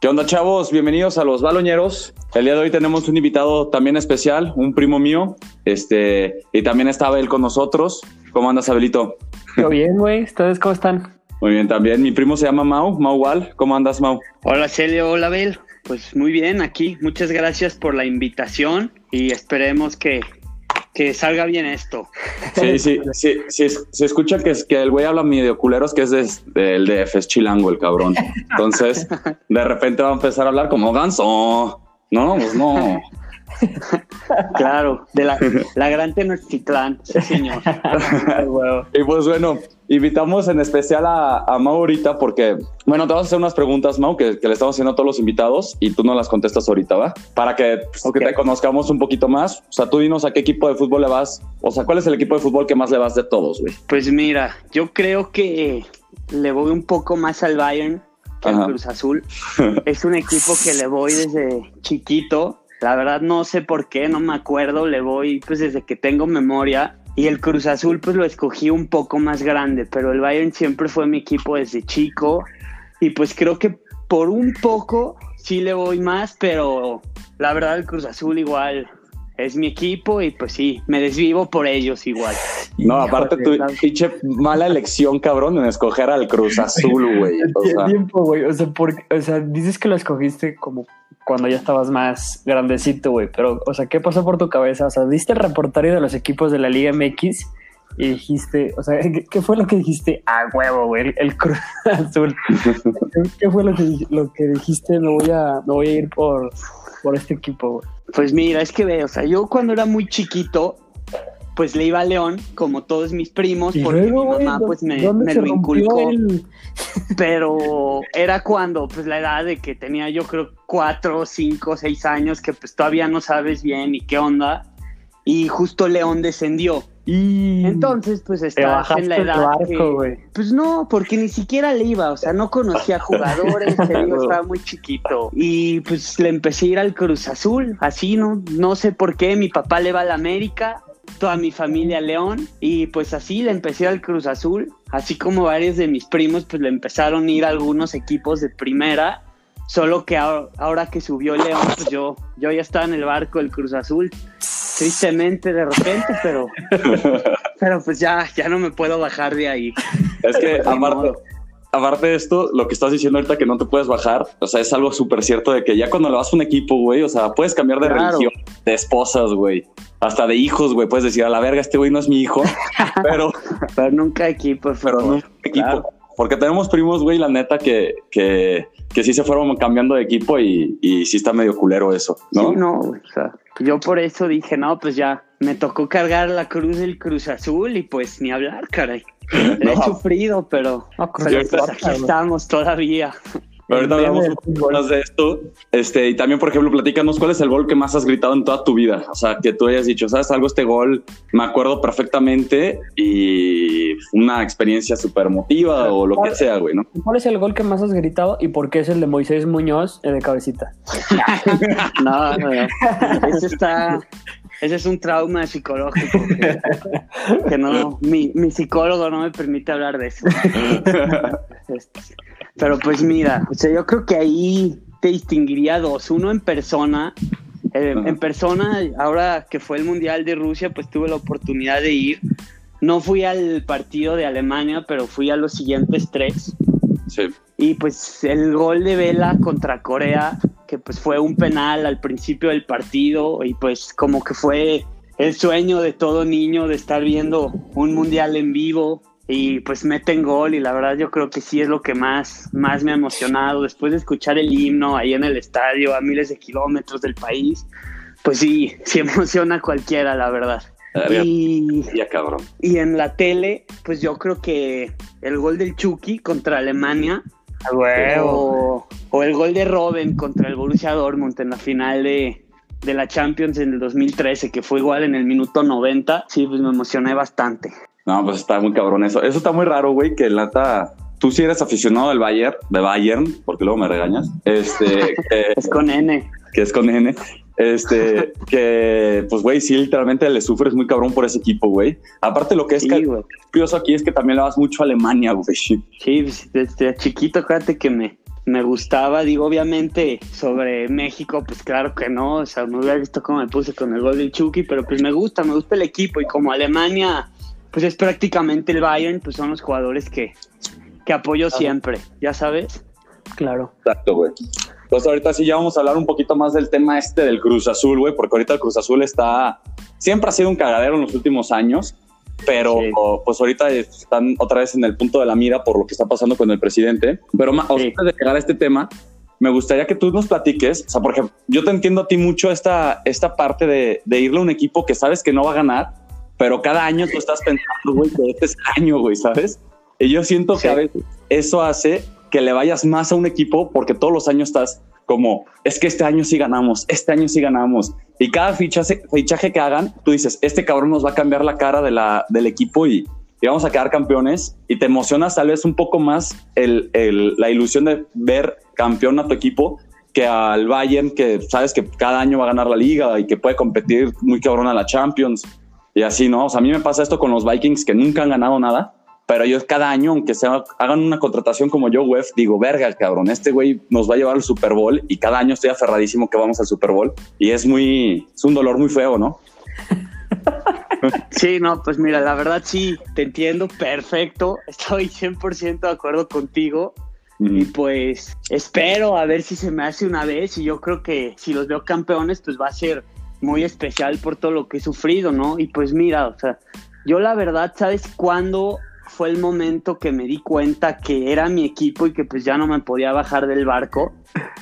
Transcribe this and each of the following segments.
¿Qué onda, chavos? Bienvenidos a los Baloñeros. El día de hoy tenemos un invitado también especial, un primo mío, este, y también está Abel con nosotros. ¿Cómo andas, Abelito? Todo bien, güey. ¿Ustedes cómo están? Muy bien, también. Mi primo se llama Mau, Mau Wal. ¿Cómo andas, Mau? Hola, Celio. Hola, Abel. Pues muy bien, aquí. Muchas gracias por la invitación y esperemos que que salga bien esto. Sí, sí, sí, sí, se escucha que, es, que el güey habla medio culeros, que es del DF, es chilango el cabrón. Entonces, de repente va a empezar a hablar como ganso. No, pues no. claro, de la, la gran Tenochtitlán, sí señor. y pues bueno, invitamos en especial a, a Mau ahorita porque, bueno, te vamos a hacer unas preguntas, Mau, que, le estamos haciendo a todos los invitados y tú no las contestas ahorita, ¿va? Para que, pues, que te conozcamos un poquito más. O sea, tú dinos a qué equipo de fútbol le vas, o sea, ¿cuál es el equipo de fútbol que más le vas de todos, güey? Pues mira, yo creo que le voy un poco más al Bayern que al Cruz Azul. es un equipo que le voy desde chiquito la verdad no sé por qué, no me acuerdo, le voy pues desde que tengo memoria. Y el Cruz Azul pues lo escogí un poco más grande, pero el Bayern siempre fue mi equipo desde chico. Y pues creo que por un poco sí le voy más, pero la verdad el Cruz Azul igual es mi equipo y pues sí, me desvivo por ellos igual. No, aparte tu pinche mala elección, cabrón, en escoger al Cruz Azul, güey. O sea. tiempo, güey. O sea, o sea, dices que lo escogiste como cuando ya estabas más grandecito, güey. Pero, o sea, ¿qué pasó por tu cabeza? O sea, diste el reportario de los equipos de la Liga MX y dijiste, o sea, ¿qué, fue lo que dijiste? Ah, huevo, güey, el, Cruz Azul. ¿Qué fue lo que, lo que dijiste? Me voy a, me voy a ir por, por este equipo, güey. Pues mira, es que ve, o sea, yo cuando era muy chiquito, pues le iba a León, como todos mis primos, porque mi mamá pues me, lo inculcó. Pero era cuando, pues la edad de que tenía yo creo cuatro, cinco, seis años, que pues todavía no sabes bien ni qué onda. Y justo León descendió. Y entonces, pues estaba en la edad. pues no, porque ni siquiera le iba, o sea, no conocía jugadores, estaba muy chiquito. Y pues le empecé a ir al Cruz Azul, así, ¿no? No sé por qué, mi papá le va al América toda mi familia León y pues así le empecé al Cruz Azul, así como varios de mis primos pues le empezaron a ir a algunos equipos de primera, solo que ahora, que subió León pues yo, yo ya estaba en el barco del Cruz Azul, tristemente de repente, pero, pero pues ya, ya no me puedo bajar de ahí. Es que aparte, aparte de esto, lo que estás diciendo ahorita que no te puedes bajar, o sea, es algo súper cierto de que ya cuando le vas a un equipo, güey, o sea, puedes cambiar de religión, de esposas, güey hasta de hijos, güey, puedes decir a la verga, este güey no es mi hijo, pero, pero nunca equipo, pero nunca equipo. Porque tenemos primos, güey, la neta, que, que, que sí se fueron cambiando de equipo y, y sí está medio culero eso, ¿no? Sí, no, o sea, yo por eso dije, no, pues ya, me tocó cargar la cruz del Cruz Azul y pues ni hablar, caray. he sufrido, pero, pues aquí estamos todavía. Ahorita hablamos un poco más de esto. Este, y también, por ejemplo, platícanos cuál es el gol que más has gritado en toda tu vida. O sea, que tú hayas dicho, ¿sabes algo? Este gol me acuerdo perfectamente y una experiencia súper emotiva o lo que sea, güey, ¿no? ¿Cuál es el gol que más has gritado y por qué es el de Moisés Muñoz de cabecita? no, no, no. Ese está. Ese es un trauma psicológico que, no, mi, mi, psicólogo no me permite hablar de eso. Pero pues mira, o sea, yo creo que ahí te distinguiría dos. Uno en persona. Eh, en persona, ahora que fue el Mundial de Rusia, pues tuve la oportunidad de ir. No fui al partido de Alemania, pero fui a los siguientes tres. Sí. Y pues el gol de Vela contra Corea, que pues fue un penal al principio del partido y pues como que fue el sueño de todo niño de estar viendo un mundial en vivo y pues meten gol y la verdad yo creo que sí es lo que más, más me ha emocionado después de escuchar el himno ahí en el estadio a miles de kilómetros del país, pues sí, sí emociona a cualquiera la verdad. Y, ya, cabrón. y en la tele, pues yo creo que el gol del Chucky contra Alemania o, o, el gol de Robben contra el Borussia Dortmund en la final de, de la Champions en el 2013, que fue igual en el minuto 90, sí, pues me emocioné bastante. No, pues está muy cabrón eso. Eso está muy raro, güey, que lata. Tú sí eres aficionado del Bayern, de Bayern, porque luego me regañas. Este, es con N. Que es con N. Este, que, pues, güey, sí, literalmente le sufres muy cabrón por ese equipo, güey. Aparte, lo que es curioso aquí es que también le vas mucho a Alemania, güey. Sí, pues, desde chiquito, fíjate que me, me gustaba, digo, obviamente sobre México, pues claro que no, o sea, me hubiera visto cómo me puse con el gol del Chucky, pero pues me gusta, me gusta el equipo y como Alemania, pues es prácticamente el Bayern, pues son los jugadores que, que apoyo siempre, ya sabes. Claro. Exacto, güey. Entonces ahorita sí ya vamos a hablar un poquito más del tema este del Cruz Azul, güey, porque ahorita el Cruz Azul está, siempre ha sido un cagadero en los últimos años, pero pues ahorita están otra vez en el punto de la mira por lo que está pasando con el presidente. Pero más, antes de llegar a este tema, me gustaría que tú nos platiques, o sea, por ejemplo, yo te entiendo a ti mucho esta, esta parte de, de irle a un equipo que sabes que no va a ganar, pero cada año tú estás pensando, güey, que este es el año, güey, ¿sabes? Y yo siento que a veces eso hace que le vayas más a un equipo porque todos los años estás como, es que este año sí ganamos, este año sí ganamos. Y cada fichaje, fichaje que hagan, tú dices, este cabrón nos va a cambiar la cara de la, del equipo y, vamos a quedar campeones. Y te emocionas tal vez un poco más el, el, la ilusión de ver campeón a tu equipo que al Bayern, que sabes que cada año va a ganar la liga y que puede competir muy cabrón a la Champions. Y así, ¿no? O sea, a mí me pasa esto con los Vikings que nunca han ganado nada pero yo cada año, aunque se hagan una contratación como yo, web, digo, verga, cabrón, este güey nos va a llevar al Super Bowl y cada año estoy aferradísimo que vamos al Super Bowl y es muy, es un dolor muy feo, ¿no? Sí, no, pues mira, la verdad sí, te entiendo perfecto, estoy 100% de acuerdo contigo y pues espero a ver si se me hace una vez y yo creo que si los veo campeones, pues va a ser muy especial por todo lo que he sufrido, ¿no? Y pues mira, o sea, yo la verdad, ¿sabes cuándo fue el momento que me di cuenta que era mi equipo y que pues ya no me podía bajar del barco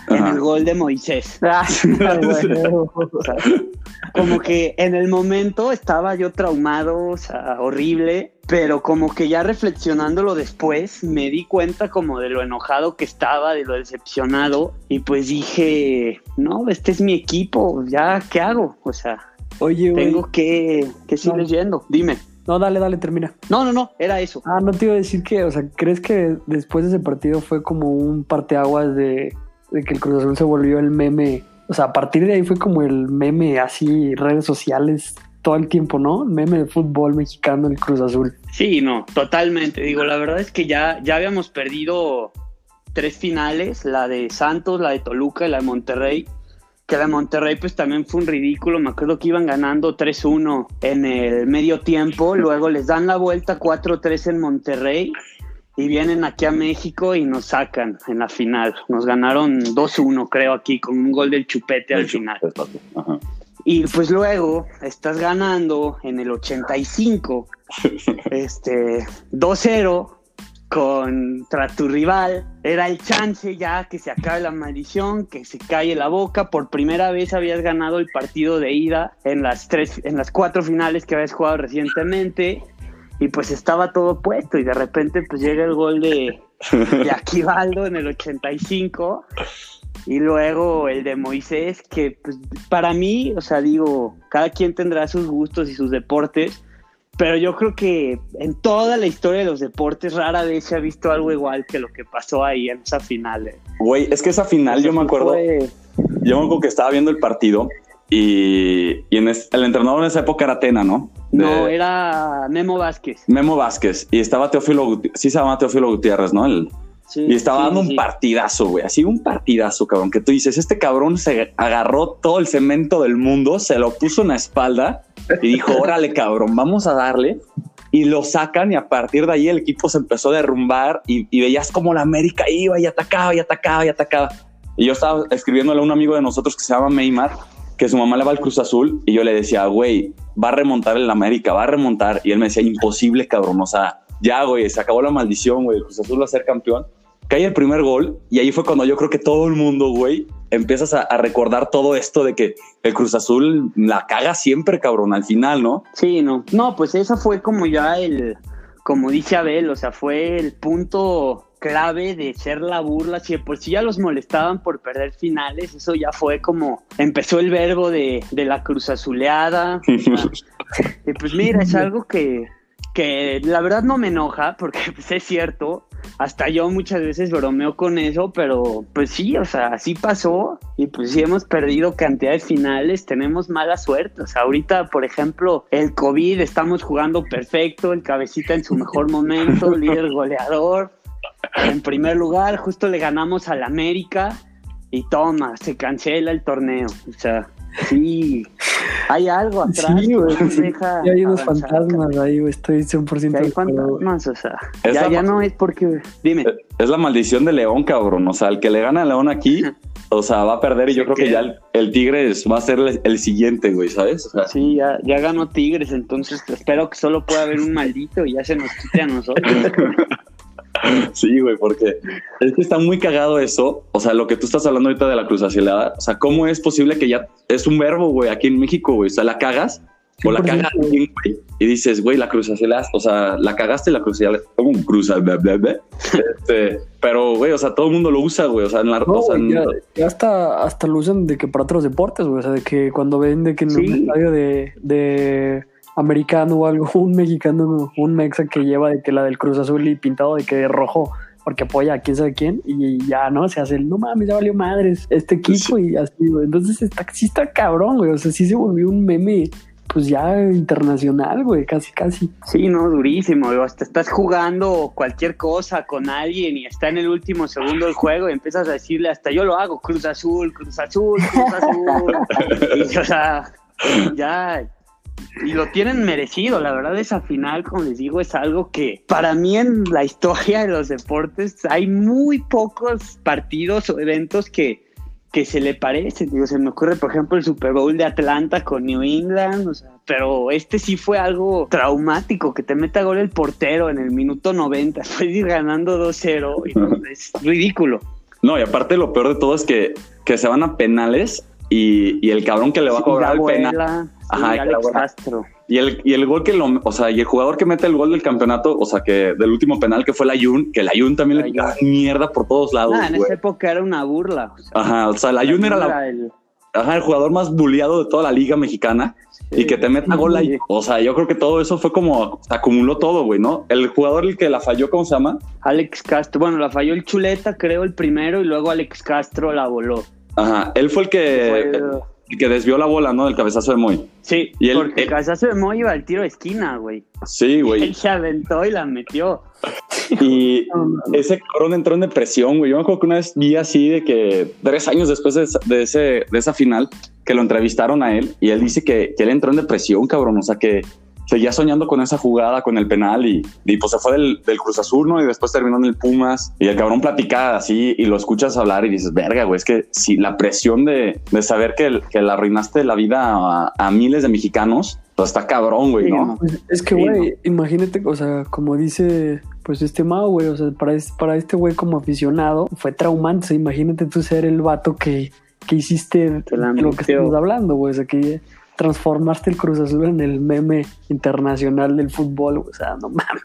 en el gol de Moisés. Ah, como que en el momento estaba yo traumado, o sea, horrible, pero como que ya reflexionándolo después me di cuenta como de lo enojado que estaba, de lo decepcionado y pues dije, no, este es mi equipo, ya, ¿qué hago? O sea, Oye, tengo que, que seguir leyendo, dime. No, dale, dale, termina. No, no, no, era eso. Ah, no te iba a decir que, o sea, ¿crees que después de ese partido fue como un parteaguas de, de que el Cruz Azul se volvió el meme? O sea, a partir de ahí fue como el meme así, redes sociales todo el tiempo, ¿no? Meme de fútbol mexicano, el Cruz Azul. Sí, no, totalmente. Digo, la verdad es que ya, ya habíamos perdido tres finales, la de Santos, la de Toluca y la de Monterrey que de Monterrey pues también fue un ridículo, me acuerdo que iban ganando 3-1 en el medio tiempo, luego les dan la vuelta 4-3 en Monterrey y vienen aquí a México y nos sacan en la final, nos ganaron 2-1 creo aquí con un gol del chupete al final. Y pues luego estás ganando en el 85, este 2-0 contra tu rival. Era el chance ya que se acabe la maldición, que se calle la boca. Por primera vez habías ganado el partido de ida en las tres, en las cuatro finales que habías jugado recientemente. Y pues estaba todo puesto. Y de repente pues llega el gol de, de Aquivaldo en el 85. Y luego el de Moisés, que pues para mí, o sea, digo, cada quien tendrá sus gustos y sus deportes pero yo creo que en toda la historia de los deportes rara vez se ha visto algo igual que lo que pasó ahí en esa final. Eh. Güey, es que esa final yo me acuerdo, yo me acuerdo que estaba viendo el partido y, en el entrenador en esa época era Tena, ¿no? no, era Memo Vázquez. Memo Vázquez y estaba Teófilo, sí se llama Teófilo Gutiérrez, ¿no? El, y estaba dando un partidazo, güey, así un partidazo, cabrón, que tú dices, este cabrón se agarró todo el cemento del mundo, se lo puso en la espalda y dijo, órale, cabrón, vamos a darle. Y lo sacan y a partir de ahí el equipo se empezó a derrumbar y, veías como la América iba y atacaba y atacaba y atacaba. Y yo estaba escribiéndole a un amigo de nosotros que se llama Meymar, que su mamá le va al Cruz Azul y yo le decía, güey, va a remontar el América, va a remontar. Y él me decía, imposible, cabrón, o sea, ya, güey, se acabó la maldición, güey, el Cruz Azul va a ser campeón cae el primer gol y ahí fue cuando yo creo que todo el mundo, güey, empiezas a, recordar todo esto de que el Cruz Azul la caga siempre, cabrón, al final, ¿no? Sí, no. No, pues esa fue como ya el, como dice Abel, o sea, fue el punto clave de ser la burla, si por si ya los molestaban por perder finales, eso ya fue como empezó el verbo de, de la cruz azuleada. y pues mira, es algo que, que la verdad no me enoja, porque pues, es cierto, hasta yo muchas veces bromeo con eso, pero pues sí, o sea, así pasó y pues sí hemos perdido cantidades finales, tenemos mala suerte, o sea, ahorita, por ejemplo, el COVID, estamos jugando perfecto, el cabecita en su mejor momento, líder goleador, en primer lugar, justo le ganamos al América y toma, se cancela el torneo. O sea, sí, hay algo atrás. Sí, güey. hay unos fantasmas ahí, güey. Estoy 100% hay fantasmas, o sea, ya, ya no es porque. Dime. Es la maldición de León, cabrón. O sea, el que le gana a León aquí, o sea, va a perder y yo creo que ya el, Tigres va a ser el, siguiente, güey, ¿sabes? sí, ya, ya ganó Tigres, entonces espero que solo pueda haber un maldito y ya se nos quite a nosotros. Sí, güey, porque es que está muy cagado eso. O sea, lo que tú estás hablando ahorita de la cruz acilada. O sea, ¿cómo es posible que ya es un verbo, güey, aquí en México, güey? O sea, la cagas o la cagas güey, y dices, güey, la cruz acilada. O sea, la cagaste y la cruz acilada. Como un cruz este, Pero, güey, o sea, todo el mundo lo usa, güey. O sea, en la. No, o sea, ya, hasta, hasta lo usan de que para otros deportes, güey. O sea, de que cuando ven de que en un estadio de, de americano o algo, un mexicano, un mexa que lleva de que la del Cruz Azul y pintado de que de rojo porque apoya a quién sabe quién y ya no se hace el no mames, ya valió madres este equipo y así, güey. Entonces está, sí está cabrón, güey. O sea, sí se volvió un meme, pues ya internacional, güey, casi, casi. Sí, no, durísimo, güey. Hasta estás jugando cualquier cosa con alguien y está en el último segundo del juego y empiezas a decirle hasta yo lo hago, Cruz Azul, Cruz Azul, Cruz Azul. y, o sea, ya y lo tienen merecido. La verdad, esa final, como les digo, es algo que para mí en la historia de los deportes hay muy pocos partidos o eventos que, que se le parecen. Digo, se me ocurre, por ejemplo, el Super Bowl de Atlanta con New England, pero este sí fue algo traumático, que te meta gol el portero en el minuto 90, después ir ganando 2-0, es ridículo. No, y aparte lo peor de todo es que, que se van a penales y, el cabrón que le va a cobrar el penal. Ajá, Alex Castro. Y el, y el gol que lo, o sea, y el jugador que mete el gol del campeonato, o sea, que del último penal que fue la Ayun, que la Ayun también le tiraba mierda por todos lados. Ah, en esa época era una burla. ajá, o sea, la Ayun era, la, el... ajá, el jugador más bulleado de toda la liga mexicana. Y que te meta gol ahí. O sea, yo creo que todo eso fue como acumuló todo, güey, ¿no? El jugador el que la falló, ¿cómo se llama? Alex Castro. Bueno, la falló el Chuleta, creo, el primero, y luego Alex Castro la voló. Ajá, él fue el que, que desvió la bola, ¿no? Del cabezazo de Moy. Sí, y porque el cabezazo de Moy iba al tiro de esquina, güey. Sí, güey. Él se aventó y la metió. Y ese cabrón entró en depresión, güey. Yo me acuerdo que una vez vi así de que tres años después de, ese, de esa final, que lo entrevistaron a él y él dice que, que él entró en depresión, cabrón. O sea, que seguía soñando con esa jugada, con el penal y, y pues se fue del, Cruz Azul, ¿no? Y después terminó en el Pumas y el cabrón platica así y lo escuchas hablar y dices, verga, güey, es que si la presión de, de saber que, que le arruinaste la vida a, miles de mexicanos, pues está cabrón, güey, ¿no? Pues, es que, güey, imagínate, o sea, como dice pues este Mao, güey, o sea, para, para este güey como aficionado fue traumante, imagínate tú ser el vato que, que hiciste lo que estamos hablando, güey, o sea, que transformaste el Cruz Azul en el meme internacional del fútbol, o sea, no mames.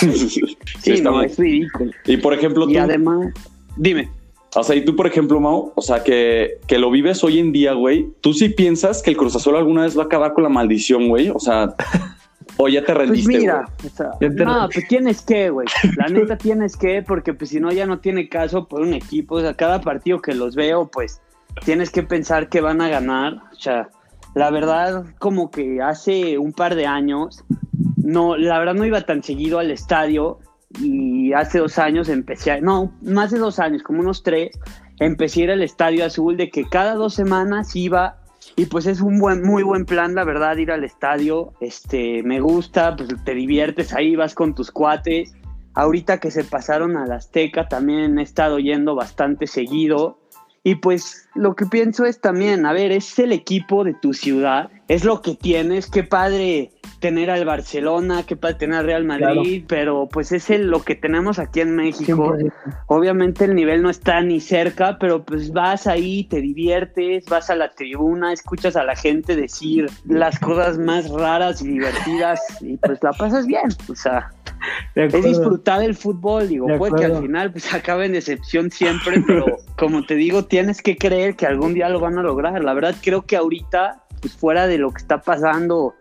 sí, no, es ridículo. Y por ejemplo, y además, dime. O sea, y tú, por ejemplo, Mau, o sea, que, que lo vives hoy en día, güey, ¿tú sí piensas que el Cruz Azul alguna vez va a acabar con la maldición, güey? O sea, o ya te pues rendiste. Pues mira, o sea, no, pues tienes que, güey. La neta tienes que, porque pues si no ya no tiene caso por un equipo. O sea, cada partido que los veo, pues tienes que pensar que van a ganar. O sea, la verdad, como que hace un par de años, no, la verdad no iba tan seguido al estadio y hace dos años empecé, no, más de dos años, como unos tres, empecé a ir al estadio azul de que cada dos semanas iba y pues es un buen, muy buen plan, la verdad, ir al estadio. Este, me gusta, pues te diviertes ahí, vas con tus cuates. Ahorita que se pasaron a la Azteca, también he estado yendo bastante seguido. Y pues lo que pienso es también, a ver, es el equipo de tu ciudad, es lo que tienes, qué padre tener al Barcelona, qué padre tener al Real Madrid, pero pues es el, lo que tenemos aquí en México. Obviamente el nivel no está ni cerca, pero pues vas ahí, te diviertes, vas a la tribuna, escuchas a la gente decir las cosas más raras y divertidas y pues la pasas bien, o sea, es disfrutar el fútbol, digo, puede que al final pues acabe en decepción siempre, pero como te digo, tienes que creer que algún día lo van a lograr. La verdad creo que ahorita, pues fuera de lo que está pasando,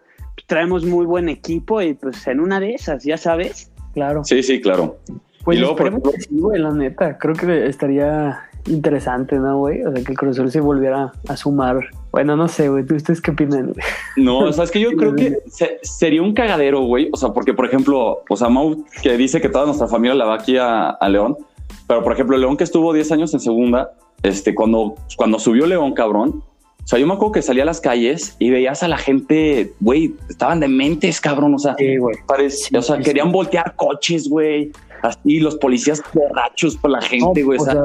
traemos muy buen equipo y pues en una de esas, ya sabes. Claro. Sí, sí, claro. Pues y luego, por la neta, creo que estaría interesante, ¿no, güey? O sea, que el Cruz Azul se volviera a sumar. Bueno, no sé, güey. ¿Ustedes qué opinan? No, o sea, es que yo creo que sería un cagadero, güey. O sea, porque, por ejemplo, o sea, Mau, que dice que toda nuestra familia la va aquí a, León. Pero, por ejemplo, León que estuvo 10 años en segunda, este, cuando, cuando subió León, cabrón, o sea, yo me acuerdo que salía a las calles y veías a la gente, güey, estaban dementes, cabrón. O sea, sí, güey. o sea, querían voltear coches, güey así los policías borrachos por la gente, güey. o, sea,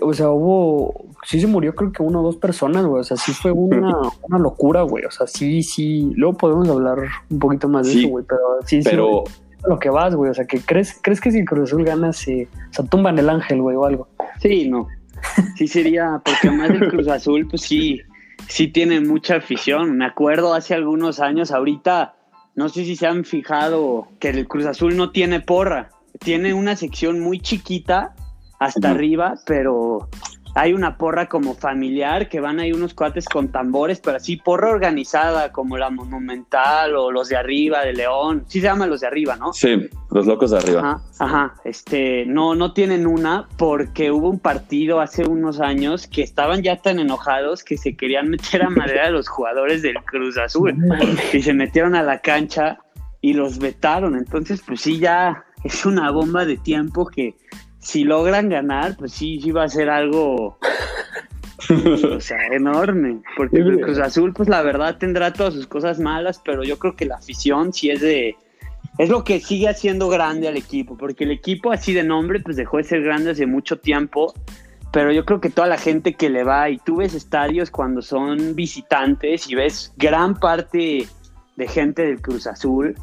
o, sea, hubo, sí se murió creo que una o dos personas, güey. O sea, sí fue una, una locura, güey. O sea, sí, sí. Luego podemos hablar un poquito más de eso, güey. Pero sí, pero... sí. Lo que vas, güey. O sea, que crees, crees que si Cruz Azul gana, se, se tumban el ángel, güey, o algo. Sí, no. Sí sería, porque más el Cruz Azul, pues sí, sí tiene mucha afición. Me acuerdo hace algunos años, ahorita, no sé si se han fijado que el Cruz Azul no tiene porra tiene una sección muy chiquita hasta arriba, pero hay una porra como familiar que van ahí unos cuates con tambores, pero así porra organizada como la Monumental o los de arriba de León. Sí se llama los de arriba, ¿no? Sí, los locos de arriba. Ajá, ajá. Este, no, no tienen una porque hubo un partido hace unos años que estaban ya tan enojados que se querían meter a madera a los jugadores del Cruz Azul y se metieron a la cancha y los vetaron. Entonces, pues sí, ya es una bomba de tiempo que si logran ganar, pues sí, sí va a ser algo, o sea, enorme. Porque el Cruz Azul, pues la verdad tendrá todas sus cosas malas, pero yo creo que la afición sí es de, es lo que sigue haciendo grande al equipo, porque el equipo así de nombre, pues dejó de ser grande hace mucho tiempo. Pero yo creo que toda la gente que le va y tú ves estadios cuando son visitantes y ves gran parte de gente del Cruz Azul,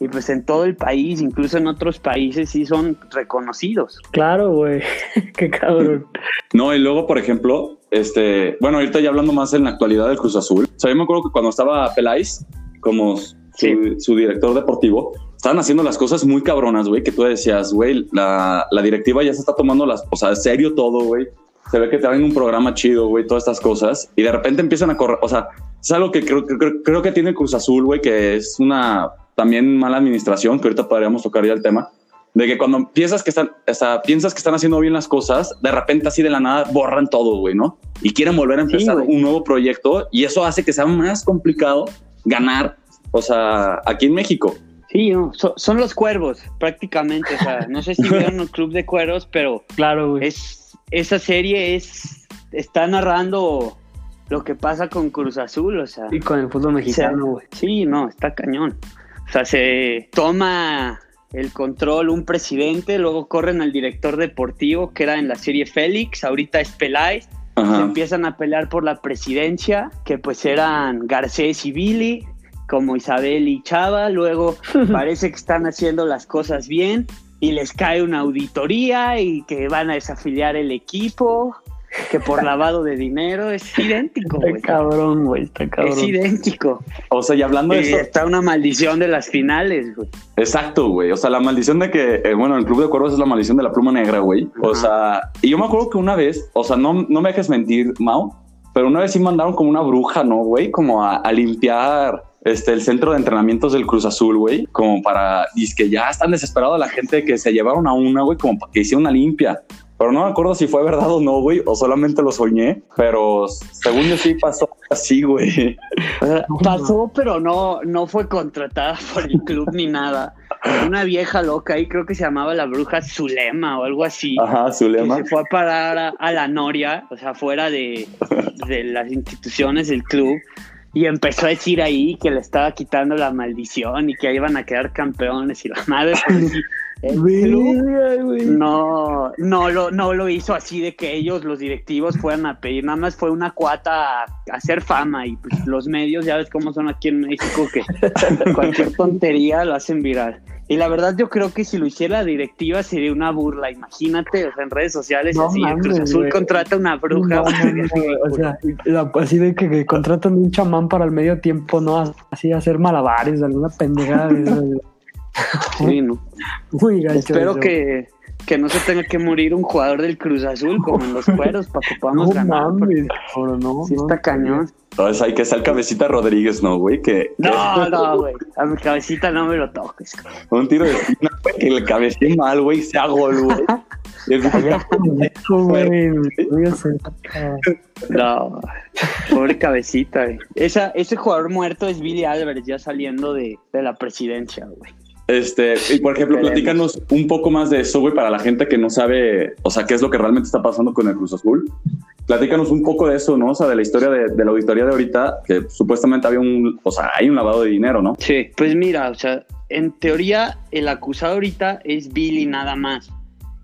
y pues en todo el país, incluso en otros países, sí son reconocidos. Claro, güey. Qué cabrón. No, y luego, por ejemplo, este, bueno, ahorita ya hablando más en la actualidad del Cruz Azul. O sea, yo me acuerdo que cuando estaba Peláez como su, director deportivo, estaban haciendo las cosas muy cabronas, güey, que tú decías, güey, la, la, directiva ya se está tomando las, o sea, en serio todo, güey. Se ve que te traen un programa chido, güey, todas estas cosas. Y de repente empiezan a correr, o sea, es algo que creo, creo, creo que tiene Cruz Azul, güey, que es una también mala administración, que ahorita podríamos tocar ya el tema, de que cuando piensas que están, o sea, piensas que están haciendo bien las cosas, de repente así de la nada borran todo, güey, ¿no? Y quieren volver a empezar un nuevo proyecto y eso hace que sea más complicado ganar, o sea, aquí en México. Sí, son, los cuervos, prácticamente. O sea, no sé si vieron el Club de Cuervos, pero claro, güey. Es, esa serie es, está narrando lo que pasa con Cruz Azul, o sea. Y con el fútbol mexicano, güey. Sí, no, está cañón. O sea, se toma el control un presidente, luego corren al director deportivo, que era en la serie Félix, ahorita es Peláez, se empiezan a pelear por la presidencia, que pues eran Garcés y Billy, como Isabel y Chava, luego parece que están haciendo las cosas bien y les cae una auditoría y que van a desafiliar el equipo que por lavado de dinero es idéntico, güey. Está cabrón, güey, está cabrón. Es idéntico. O sea, y hablando de eso. Está una maldición de las finales, güey. Exacto, güey. O sea, la maldición de que, eh, bueno, el Club de Cuervos es la maldición de la pluma negra, güey. O sea, y yo me acuerdo que una vez, o sea, no, no me dejes mentir, Mao, pero una vez sí mandaron como una bruja, ¿no, güey? Como a, limpiar este, el centro de entrenamientos del Cruz Azul, güey, como para, y es que ya están desesperados la gente que se llevaron a una, güey, como para que hiciera una limpia. Pero no me acuerdo si fue verdad o no, güey, o solamente lo soñé, pero según yo sí pasó así, güey. Pasó, pero no, no fue contratada por el club ni nada. Una vieja loca ahí, creo que se llamaba la bruja Zulema o algo así. Ajá, Zulema. se fue a parar a, la Noria, o sea, fuera de, de las instituciones del club y empezó a decir ahí que le estaba quitando la maldición y que iban a quedar campeones y la madre pues, no, no lo, no lo hizo así de que ellos, los directivos, fueran a pedir, nada más fue una cuata a, hacer fama y pues los medios, ya ves cómo son aquí en México, que cualquier tontería lo hacen viral. Y la verdad yo creo que si lo hiciera la directiva sería una burla, imagínate, o sea, en redes sociales así, Cruz Azul contrata una bruja. o sea, así de que, contratan un chamán para el medio tiempo, ¿no? Así hacer malabares, alguna pendejada. Sí, no. Espero que, que, no se tenga que morir un jugador del Cruz Azul como en los cueros para que podamos no, ganar. Mames, no, sí está cañón. Entonces hay que ser cabecita Rodríguez, ¿no, güey? Que, no, no, güey. A mi cabecita no me lo toques. Un tiro de esquina, güey, que le cabecé mal, güey, sea gol, güey. no, pobre cabecita, Esa, ese jugador muerto es Billy Álvarez ya saliendo de, de la presidencia, güey. Este, y por ejemplo, platícanos un poco más de eso, güey, para la gente que no sabe, o sea, qué es lo que realmente está pasando con el Cruz Azul. Platícanos un poco de eso, ¿no? O sea, de la historia de, la auditoría de ahorita, que supuestamente había un, o sea, hay un lavado de dinero, ¿no? Sí, pues mira, o sea, en teoría el acusado ahorita es Billy nada más.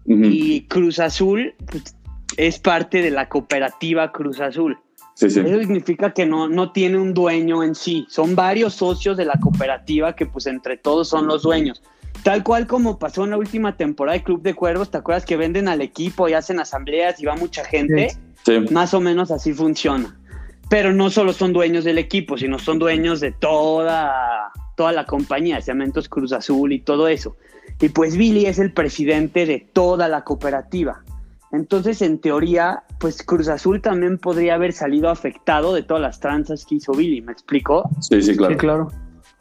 Y Cruz Azul pues, es parte de la cooperativa Cruz Azul. Eso significa que no, no tiene un dueño en sí. Son varios socios de la cooperativa que pues entre todos son los dueños. Tal cual como pasó en la última temporada de Club de Cuervos, ¿te acuerdas que venden al equipo y hacen asambleas y va mucha gente? Más o menos así funciona. Pero no solo son dueños del equipo, sino son dueños de toda, toda la compañía, Cementos Cruz Azul y todo eso. Y pues Billy es el presidente de toda la cooperativa. Entonces, en teoría, pues Cruz Azul también podría haber salido afectado de todas las tranzas que hizo Billy, ¿me explico? Sí, sí, claro. Sí, claro.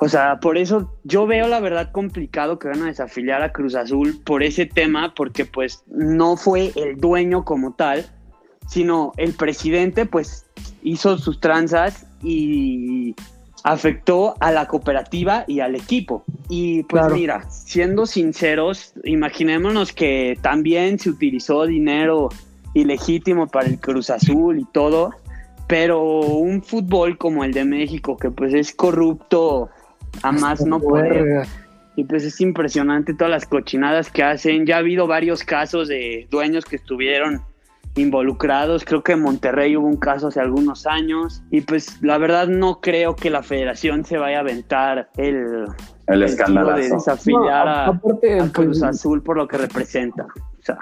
O sea, por eso yo veo la verdad complicado que van a desafiliar a Cruz Azul por ese tema, porque pues no fue el dueño como tal, sino el presidente pues hizo sus tranzas y afectó a la cooperativa y al equipo. Y pues mira, siendo sinceros, imaginémonos que también se utilizó dinero ilegítimo para el Cruz Azul y todo, pero un fútbol como el de México, que pues es corrupto a más no poder. Y pues es impresionante todas las cochinadas que hacen. Ya ha habido varios casos de dueños que estuvieron involucrados. Creo que en Monterrey hubo un caso hace algunos años y pues la verdad no creo que la federación se vaya a aventar el, el, escándalo de desafiliar a, pues, Cruz Azul por lo que representa.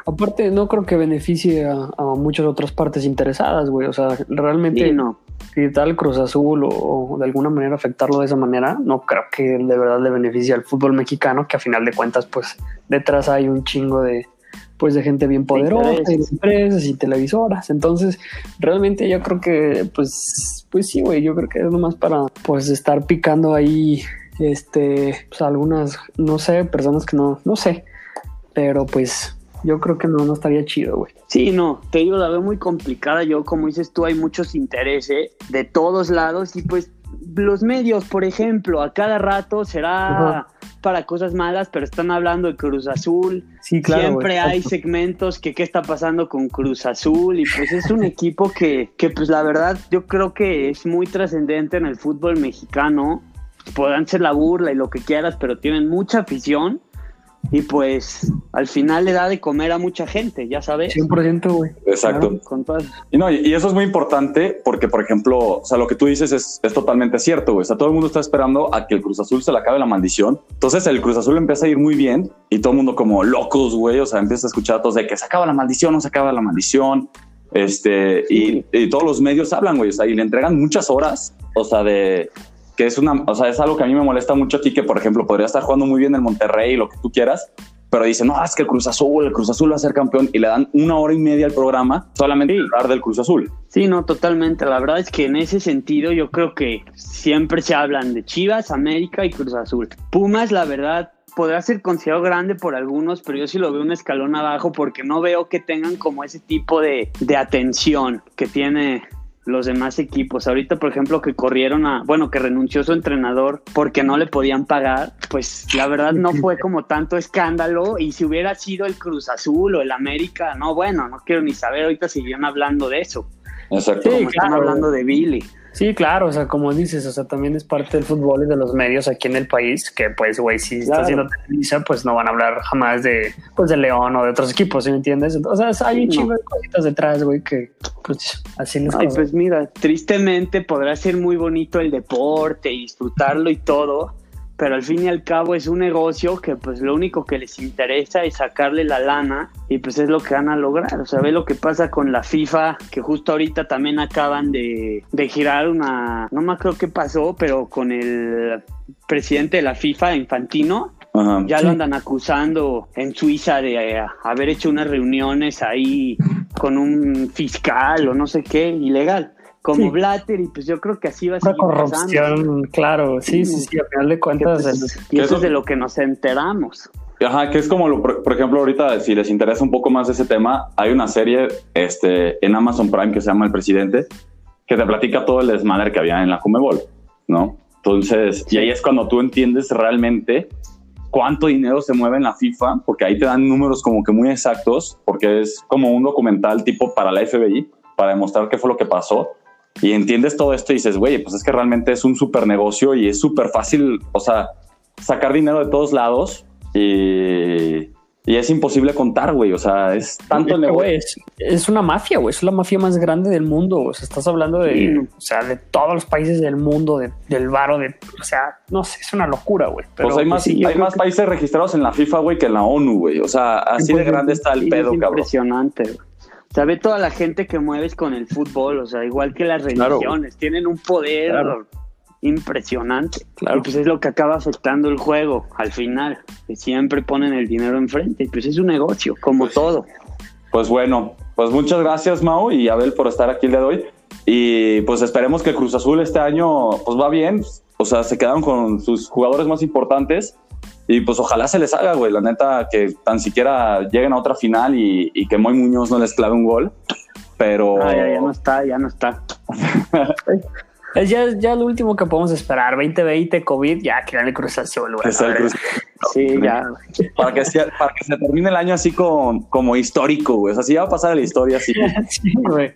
aparte, no creo que beneficie a, muchas otras partes interesadas, güey. O sea, realmente no. si tal Cruz Azul o, de alguna manera afectarlo de esa manera, no creo que de verdad le beneficie al fútbol mexicano, que a final de cuentas, pues detrás hay un chingo de, pues de gente bien poderosa, de empresas y televisoras. Entonces, realmente yo creo que, pues, pues sí, güey, yo creo que es nomás para, pues, estar picando ahí, este, pues algunas, no sé, personas que no, no sé, pero pues yo creo que no, no estaría chido, güey. Sí, no, te digo, la veo muy complicada. Yo, como dices tú, hay muchos intereses de todos lados y pues los medios, por ejemplo, a cada rato será para cosas malas, pero están hablando de Cruz Azul. Sí, claro. Siempre hay segmentos que qué está pasando con Cruz Azul y pues es un equipo que, que pues la verdad yo creo que es muy trascendente en el fútbol mexicano. Podrán ser la burla y lo que quieras, pero tienen mucha afición y pues al final le da de comer a mucha gente, ya sabes. 100%, güey. Exacto. y, no, y eso es muy importante porque, por ejemplo, o sea, lo que tú dices es, es totalmente cierto, güey. O sea, todo el mundo está esperando a que el Cruz Azul se le acabe la maldición. Entonces el Cruz Azul empieza a ir muy bien y todo el mundo como locos, güey. O sea, empieza a escuchar a todos de que se acaba la maldición, no se acaba la maldición. Este, y, y, todos los medios hablan, güey. O sea, y le entregan muchas horas, o sea, de, que es una, o sea, es algo que a mí me molesta mucho aquí, que por ejemplo podría estar jugando muy bien el Monterrey, lo que tú quieras, pero dice, no, es que el Cruz Azul, el Cruz Azul va a ser campeón y le dan una hora y media al programa solamente hablar del Cruz Azul. Sí, no, totalmente. La verdad es que en ese sentido yo creo que siempre se hablan de Chivas, América y Cruz Azul. Pumas, la verdad, podrá ser considerado grande por algunos, pero yo sí lo veo un escalón abajo porque no veo que tengan como ese tipo de, de atención que tiene los demás equipos. Ahorita, por ejemplo, que corrieron a, bueno, que renunció su entrenador porque no le podían pagar, pues la verdad no fue como tanto escándalo. Y si hubiera sido el Cruz Azul o el América, no, bueno, no quiero ni saber, ahorita siguieron hablando de eso. Exacto. Sí, están hablando de Billy. Sí, claro, o sea, como dices, o sea, también es parte del fútbol y de los medios aquí en el país, que pues, güey, si está haciendo Televisa, pues no van a hablar jamás de, pues, de León o de otros equipos, ¿sí me entiendes? O sea, hay un chingo de cositas detrás, güey, que, pues, así les Ay, Pues mira, tristemente podrá ser muy bonito el deporte y disfrutarlo y todo, pero al fin y al cabo es un negocio que pues lo único que les interesa es sacarle la lana y pues es lo que van a lograr. O sea, ve lo que pasa con la FIFA, que justo ahorita también acaban de, girar una, no me creo qué pasó, pero con el presidente de la FIFA, Infantino, ya lo andan acusando en Suiza de eh, haber hecho unas reuniones ahí con un fiscal o no sé qué, ilegal como Blatter y pues yo creo que así va a ser. corrupción, claro, sí, sí, sí, a final de cuentas. y eso es de lo que nos enteramos. Ajá, que es como, lo, por, ejemplo, ahorita, si les interesa un poco más ese tema, hay una serie este, en Amazon Prime que se llama El Presidente, que te platica todo el desmadre que había en la Comebol, ¿no? Entonces, y ahí es cuando tú entiendes realmente cuánto dinero se mueve en la FIFA, porque ahí te dan números como que muy exactos, porque es como un documental tipo para la FBI, para demostrar qué fue lo que pasó. Y entiendes todo esto y dices, güey, pues es que realmente es un súper negocio y es súper fácil, o sea, sacar dinero de todos lados y, es imposible contar, güey. O sea, es tanto el negocio. Es, una mafia, güey. Es la mafia más grande del mundo. O sea, estás hablando de, o sea, de todos los países del mundo, del varo, de, o sea, no sé, es una locura, güey. Pero pues hay más, hay más países registrados en la FIFA, güey, que en la ONU, güey. O sea, así de pues, grande está el pedo, es Impresionante, güey. O sea, ve toda la gente que mueves con el fútbol, o sea, igual que las religiones, tienen un poder impresionante. Claro. Y pues es lo que acaba afectando el juego al final, que siempre ponen el dinero enfrente. Y pues es un negocio, como pues todo. Pues bueno, pues muchas gracias Mau y Abel por estar aquí el día de hoy. Y pues esperemos que Cruz Azul este año pues va bien. O sea, se quedaron con sus jugadores más importantes. Y pues ojalá se les haga, güey. La neta, que tan siquiera lleguen a otra final y, y que Moy Muñoz no les clave un gol. Pero. Ah, ya, ya no está, ya no está. Es ya, ya lo último que podemos esperar. 2020, COVID, ya que gane Cruz Azul, güey. Sí, ya. Para que, sea, para que se termine el año así con, como histórico, güey. O sea, sí va a pasar a la historia así. sí, güey.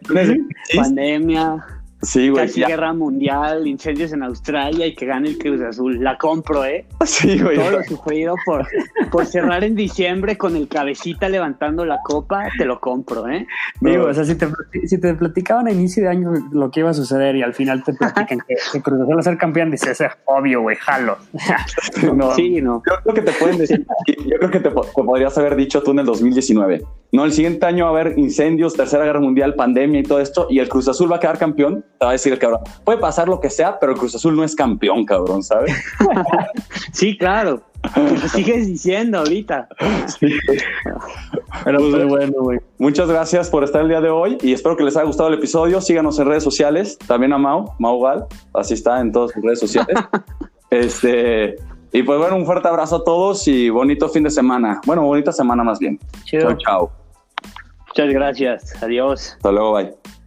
Pandemia. Sí, güey. Casi guerra mundial, incendios en Australia y que gane el Cruz Azul. La compro, ¿eh? Sí, güey. Todo lo sufrido por, por cerrar en diciembre con el cabecita levantando la copa, te lo compro, ¿eh? Digo, o sea, si te, si te platicaban a inicio de año lo que iba a suceder y al final te platican que, Cruz Azul va a ser campeón, dices, es obvio, güey, jalo. Sí, no. Yo creo que te pueden decir, yo creo que te, te podrías haber dicho tú en el 2019. No, el siguiente año va a haber incendios, tercera guerra mundial, pandemia y todo esto, y el Cruz Azul va a quedar campeón te va a decir el cabrón, puede pasar lo que sea, pero el Cruz Azul no es campeón, cabrón, ¿sabes? sí, claro. Lo sigues diciendo ahorita. Pero pues, bueno, güey. Muchas gracias por estar el día de hoy y espero que les haya gustado el episodio. Síganos en redes sociales, también a Mau, Mau Gal, así está en todas sus redes sociales. este, y pues bueno, un fuerte abrazo a todos y bonito fin de semana. Bueno, bonita semana más bien. Chao, chao. Muchas gracias. Adiós. Hasta luego, bye.